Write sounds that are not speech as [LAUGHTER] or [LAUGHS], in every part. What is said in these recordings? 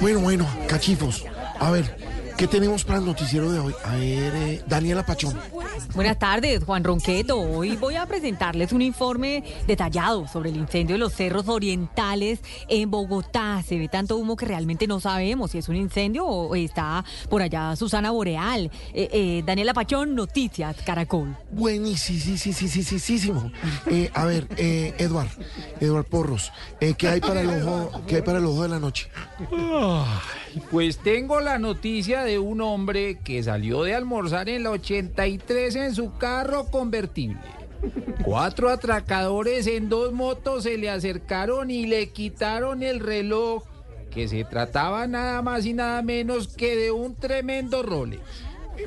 Bueno, bueno, cachifos. A ver, ¿qué tenemos para el noticiero de hoy? A ver, eh, Daniela Pachón. Buenas tardes, Juan Ronqueto. Hoy voy a presentarles un informe detallado sobre el incendio de los cerros orientales en Bogotá. Se ve tanto humo que realmente no sabemos si es un incendio o está por allá Susana Boreal. Eh, eh, Daniela Pachón, Noticias, Caracol. Buenísimo, sí, sí, sí, sí, sí, sí, sí. Eh, a ver, eh, Eduard, Eduard Porros, eh, ¿qué hay para el ojo, qué hay para el ojo de la noche? Pues tengo la noticia de un hombre que salió de almorzar en la 83 en su carro convertible. Cuatro atracadores en dos motos se le acercaron y le quitaron el reloj, que se trataba nada más y nada menos que de un tremendo Rolex.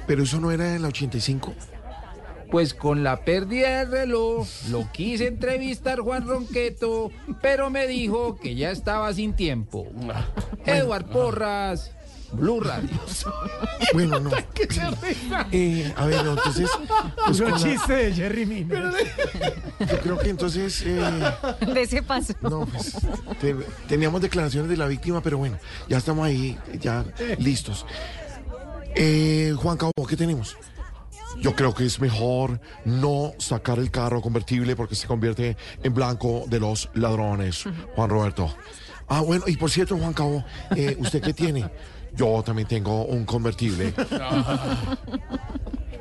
Pero eso no era en la 85. Pues con la pérdida del reloj lo quise entrevistar Juan Ronqueto, pero me dijo que ya estaba sin tiempo. Edward Porras, Blue Radio. [LAUGHS] Bueno, no. Eh, a ver, no, entonces. pues con la- de Jerry Mina. yo creo que entonces. eh, De ese paso. no, pues. te- teníamos declaraciones de la víctima, pero bueno, ya estamos ahí, ya listos. Eh, Juan Cabo, ¿qué tenemos? Yo creo que es mejor no sacar el carro convertible porque se convierte en blanco de los ladrones, Juan Roberto. Ah, bueno, y por cierto, Juan Cabo, eh, ¿usted qué tiene? Yo también tengo un convertible. [LAUGHS]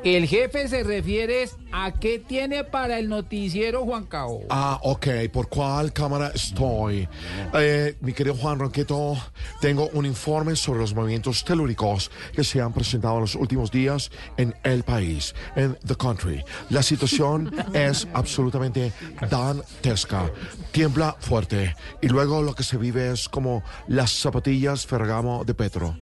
El jefe se refiere a qué tiene para el noticiero Juan Cabo. Ah, ok, ¿por cuál cámara estoy? Eh, mi querido Juan Ronqueto, tengo un informe sobre los movimientos telúricos que se han presentado en los últimos días en el país, en the country. La situación [LAUGHS] es absolutamente dantesca, tiembla fuerte y luego lo que se vive es como las zapatillas Ferragamo de Petro.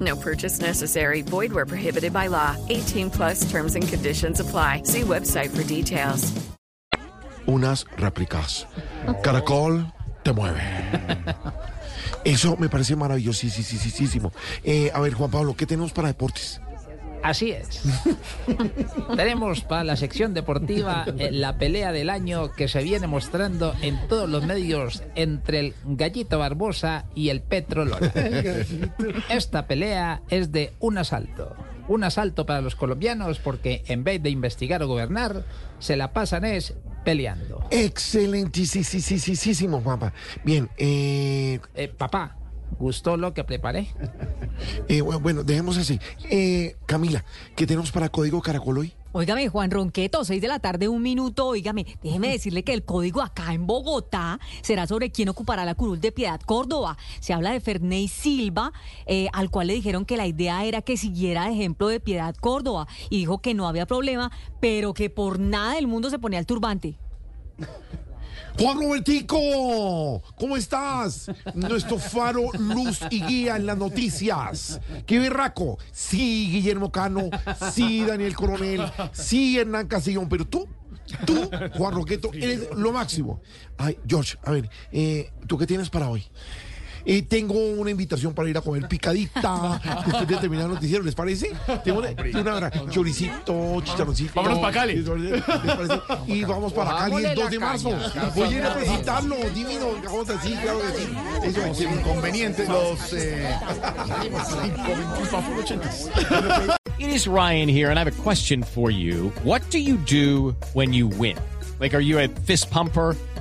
No purchase necessary. Void where prohibited by law. 18 plus terms and conditions apply. See website for details. unas réplicas. Caracol te mueve. [LAUGHS] Eso me parece maravillosísimo. Eh, a ver, Juan Pablo, ¿qué tenemos para deportes? Así es. [LAUGHS] Tenemos para la sección deportiva [LAUGHS] eh, la pelea del año que se viene mostrando en todos los medios entre el Gallito Barbosa y el Petro Lola. [LAUGHS] Esta pelea es de un asalto. Un asalto para los colombianos porque en vez de investigar o gobernar, se la pasan es peleando. Excelentísimo, Juanpa. Bien, eh, Eh, papá, ¿gustó lo que preparé? [LAUGHS] eh, bueno, bueno, dejemos así. Eh, Camila, ¿qué tenemos para Código Caracol hoy? Óigame, Juan Ronqueto, 6 de la tarde, un minuto. Óigame, déjeme decirle que el código acá en Bogotá será sobre quién ocupará la curul de Piedad Córdoba. Se habla de Ferney Silva, eh, al cual le dijeron que la idea era que siguiera ejemplo de Piedad Córdoba. Y dijo que no había problema, pero que por nada del mundo se ponía el turbante. [LAUGHS] Juan Robertico, ¿cómo estás? Nuestro faro, luz y guía en las noticias. ¡Qué berraco! Sí, Guillermo Cano, sí, Daniel Coronel, sí, Hernán Casillón, pero tú, tú, Juan Roqueto, eres lo máximo. Ay, George, a ver, eh, ¿tú qué tienes para hoy? Eh, tengo una invitación para ir a comer picadita después de terminar el noticiero, ¿les parece? Tengo una, una choricito, chicharroncito. Vámonos pa' Cali. ¿Les parece? Y vamos para Cali el 2 de marzo. Voy a ir a presentarlo, divino. Vamos así, claro que sí. Eso es Inconvenientes, los eh. [LAUGHS] It is Ryan here, and I have a question for you. What do you do when you win? Like, are you a fist pumper?